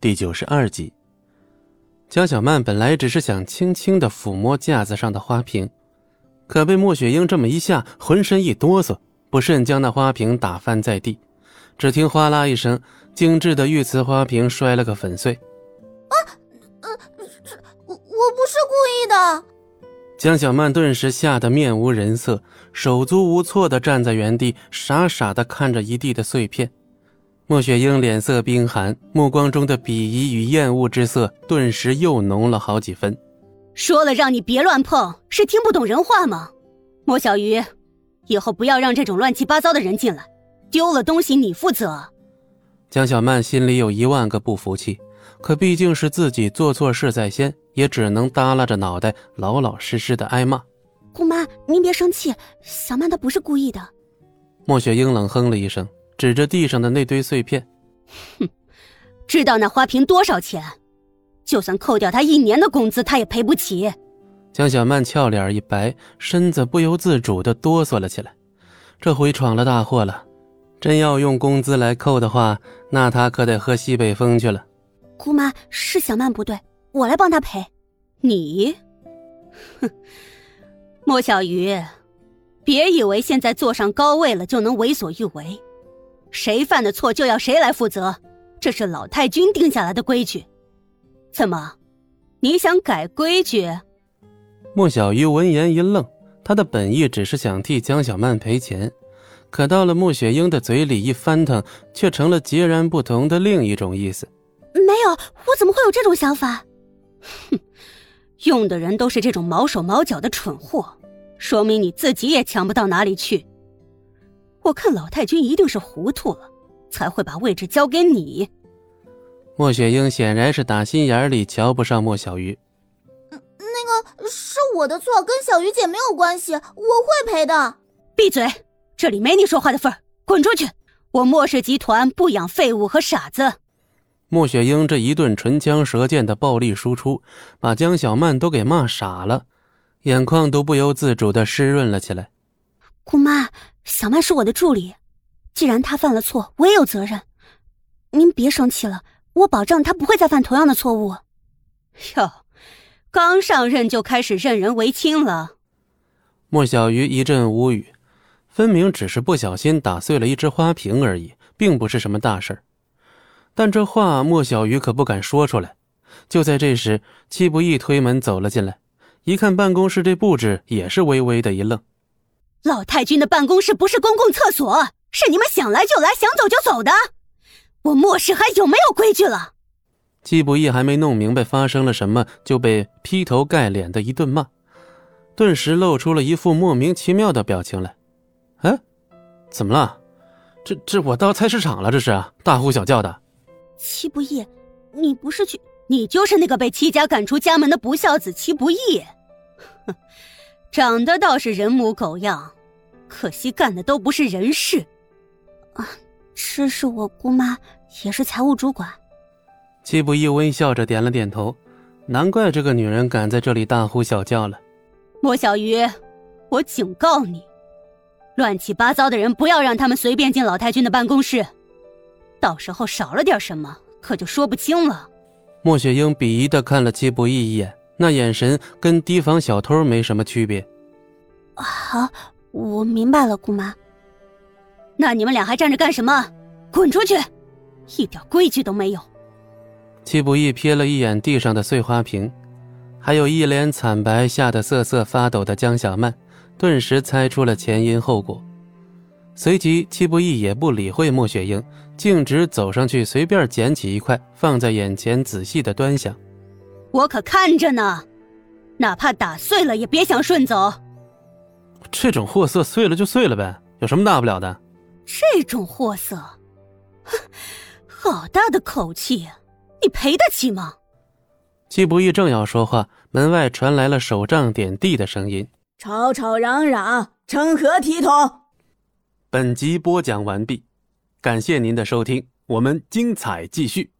第九十二集。江小曼本来只是想轻轻的抚摸架子上的花瓶，可被莫雪英这么一下，浑身一哆嗦，不慎将那花瓶打翻在地。只听哗啦一声，精致的玉瓷花瓶摔了个粉碎。啊，呃，这我我不是故意的。江小曼顿时吓得面无人色，手足无措的站在原地，傻傻的看着一地的碎片。莫雪英脸色冰寒，目光中的鄙夷与厌恶之色顿时又浓了好几分。说了让你别乱碰，是听不懂人话吗？莫小鱼，以后不要让这种乱七八糟的人进来，丢了东西你负责。江小曼心里有一万个不服气，可毕竟是自己做错事在先，也只能耷拉着脑袋，老老实实的挨骂。姑妈，您别生气，小曼她不是故意的。莫雪英冷哼了一声。指着地上的那堆碎片，哼，知道那花瓶多少钱？就算扣掉他一年的工资，他也赔不起。江小曼俏脸一白，身子不由自主的哆嗦了起来。这回闯了大祸了，真要用工资来扣的话，那他可得喝西北风去了。姑妈，是小曼不对，我来帮她赔。你，哼，莫小鱼，别以为现在坐上高位了就能为所欲为。谁犯的错就要谁来负责，这是老太君定下来的规矩。怎么，你想改规矩？莫小鱼闻言一愣，他的本意只是想替江小曼赔钱，可到了穆雪英的嘴里一翻腾，却成了截然不同的另一种意思。没有，我怎么会有这种想法？哼，用的人都是这种毛手毛脚的蠢货，说明你自己也强不到哪里去。我看老太君一定是糊涂了，才会把位置交给你。莫雪英显然是打心眼里瞧不上莫小鱼。嗯，那个是我的错，跟小鱼姐没有关系，我会赔的。闭嘴，这里没你说话的份儿，滚出去！我莫氏集团不养废物和傻子。莫雪英这一顿唇枪舌剑的暴力输出，把江小曼都给骂傻了，眼眶都不由自主的湿润了起来。姑妈。小曼是我的助理，既然她犯了错，我也有责任。您别生气了，我保证她不会再犯同样的错误。哟，刚上任就开始任人唯亲了。莫小鱼一阵无语，分明只是不小心打碎了一只花瓶而已，并不是什么大事但这话莫小鱼可不敢说出来。就在这时，戚不义推门走了进来，一看办公室这布置，也是微微的一愣。老太君的办公室不是公共厕所，是你们想来就来、想走就走的。我莫氏还有没有规矩了？季不易还没弄明白发生了什么，就被劈头盖脸的一顿骂，顿时露出了一副莫名其妙的表情来。哎，怎么了？这这我到菜市场了？这是大呼小叫的。戚不义，你不是去？你就是那个被戚家赶出家门的不孝子戚不义。哼。长得倒是人模狗样，可惜干的都不是人事。啊，这是我姑妈，也是财务主管。季不易微笑着点了点头，难怪这个女人敢在这里大呼小叫了。莫小鱼，我警告你，乱七八糟的人不要让他们随便进老太君的办公室，到时候少了点什么，可就说不清了。莫雪英鄙夷的看了季不易一眼。那眼神跟提防小偷没什么区别。好，我明白了，姑妈。那你们俩还站着干什么？滚出去！一点规矩都没有。戚不义瞥了一眼地上的碎花瓶，还有一脸惨白、吓得瑟瑟发抖的江小曼，顿时猜出了前因后果。随即，戚不义也不理会莫雪英，径直走上去，随便捡起一块放在眼前，仔细的端详。我可看着呢，哪怕打碎了也别想顺走。这种货色碎了就碎了呗，有什么大不了的？这种货色，哼，好大的口气，啊你赔得起吗？季不义正要说话，门外传来了手杖点地的声音：“吵吵嚷嚷，成何体统？”本集播讲完毕，感谢您的收听，我们精彩继续。